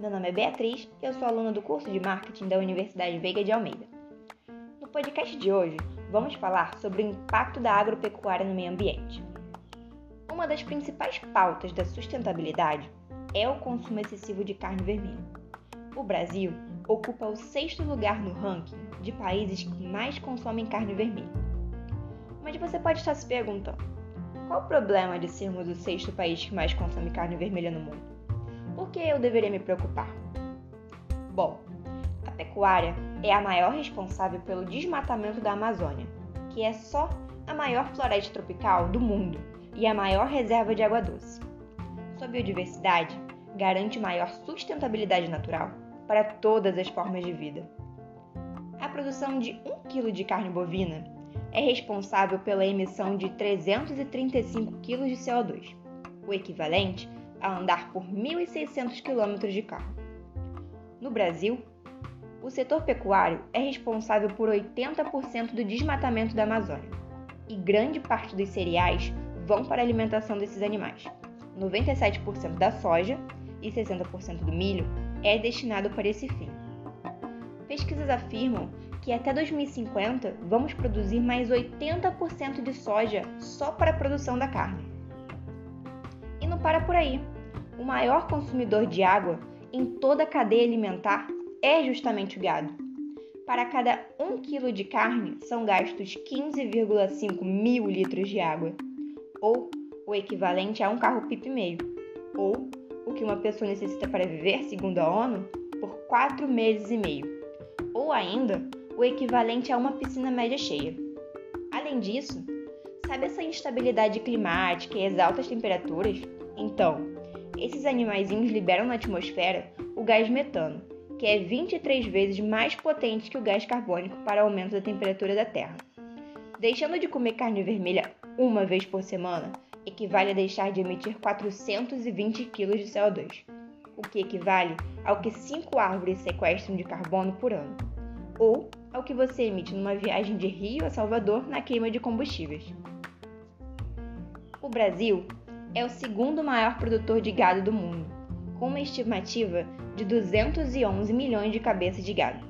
Meu nome é Beatriz e eu sou aluna do curso de Marketing da Universidade Veiga de Almeida. No podcast de hoje, vamos falar sobre o impacto da agropecuária no meio ambiente. Uma das principais pautas da sustentabilidade é o consumo excessivo de carne vermelha. O Brasil ocupa o sexto lugar no ranking de países que mais consomem carne vermelha. Mas você pode estar se perguntando: qual o problema de sermos o sexto país que mais consome carne vermelha no mundo? Por que eu deveria me preocupar? Bom, a pecuária é a maior responsável pelo desmatamento da Amazônia, que é só a maior floresta tropical do mundo e a maior reserva de água doce. Sua biodiversidade garante maior sustentabilidade natural para todas as formas de vida. A produção de 1 kg de carne bovina é responsável pela emissão de 335 kg de CO2, o equivalente a andar por 1.600 km de carro. No Brasil, o setor pecuário é responsável por 80% do desmatamento da Amazônia, e grande parte dos cereais vão para a alimentação desses animais. 97% da soja e 60% do milho é destinado para esse fim. Pesquisas afirmam que até 2050 vamos produzir mais 80% de soja só para a produção da carne. E não para por aí. O maior consumidor de água em toda a cadeia alimentar é justamente o gado. Para cada 1 kg de carne são gastos 15,5 mil litros de água, ou o equivalente a um carro-pipe meio, ou o que uma pessoa necessita para viver, segundo a ONU, por 4 meses e meio, ou ainda o equivalente a uma piscina média cheia. Além disso, sabe essa instabilidade climática e as altas temperaturas? Então, esses animaizinhos liberam na atmosfera o gás metano, que é 23 vezes mais potente que o gás carbônico para aumento da temperatura da Terra. Deixando de comer carne vermelha uma vez por semana equivale a deixar de emitir 420 kg de CO2, o que equivale ao que 5 árvores sequestram de carbono por ano, ou ao que você emite numa viagem de Rio a Salvador na queima de combustíveis. O Brasil é o segundo maior produtor de gado do mundo, com uma estimativa de 211 milhões de cabeças de gado.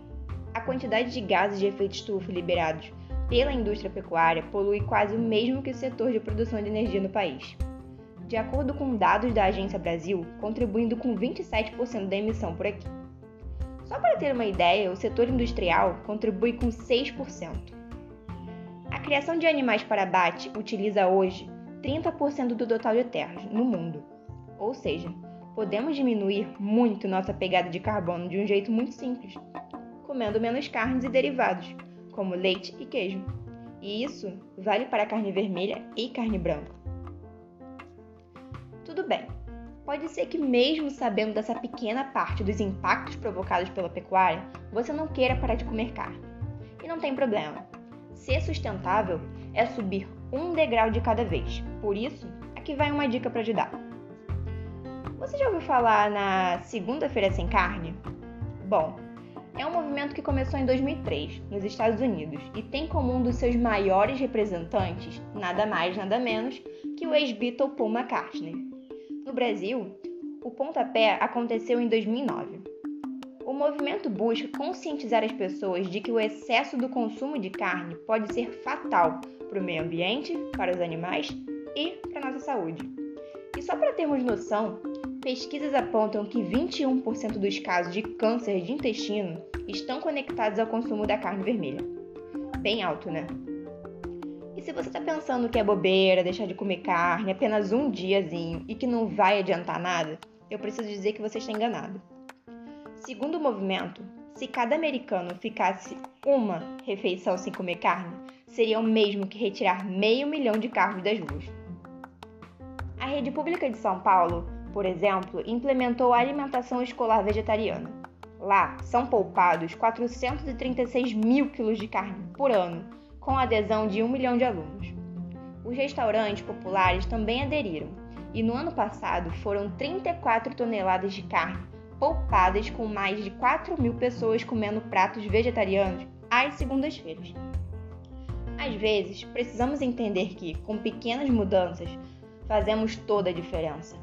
A quantidade de gases de efeito estufa liberados pela indústria pecuária polui quase o mesmo que o setor de produção de energia no país. De acordo com dados da Agência Brasil, contribuindo com 27% da emissão por aqui. Só para ter uma ideia, o setor industrial contribui com 6%. A criação de animais para abate utiliza hoje 30% do total de terras no mundo. Ou seja, podemos diminuir muito nossa pegada de carbono de um jeito muito simples, comendo menos carnes e derivados, como leite e queijo. E isso vale para carne vermelha e carne branca. Tudo bem, Pode ser que, mesmo sabendo dessa pequena parte dos impactos provocados pela pecuária, você não queira parar de comer carne. E não tem problema. Ser sustentável é subir um degrau de cada vez. Por isso, aqui vai uma dica para ajudar. Você já ouviu falar na Segunda-feira Sem Carne? Bom, é um movimento que começou em 2003, nos Estados Unidos, e tem como um dos seus maiores representantes, nada mais, nada menos, que o ex-Beatle Paul McCartney. No Brasil, o pontapé aconteceu em 2009. O movimento busca conscientizar as pessoas de que o excesso do consumo de carne pode ser fatal para o meio ambiente, para os animais e para a nossa saúde. E só para termos noção, pesquisas apontam que 21% dos casos de câncer de intestino estão conectados ao consumo da carne vermelha. Bem alto, né? E se você está pensando que é bobeira deixar de comer carne apenas um diazinho e que não vai adiantar nada, eu preciso dizer que você está enganado. Segundo o movimento, se cada americano ficasse uma refeição sem comer carne, seria o mesmo que retirar meio milhão de carros das ruas. A rede pública de São Paulo, por exemplo, implementou a alimentação escolar vegetariana. Lá são poupados 436 mil quilos de carne por ano com a adesão de um milhão de alunos. Os restaurantes populares também aderiram, e no ano passado foram 34 toneladas de carne poupadas, com mais de 4 mil pessoas comendo pratos vegetarianos às segundas-feiras. Às vezes, precisamos entender que, com pequenas mudanças, fazemos toda a diferença.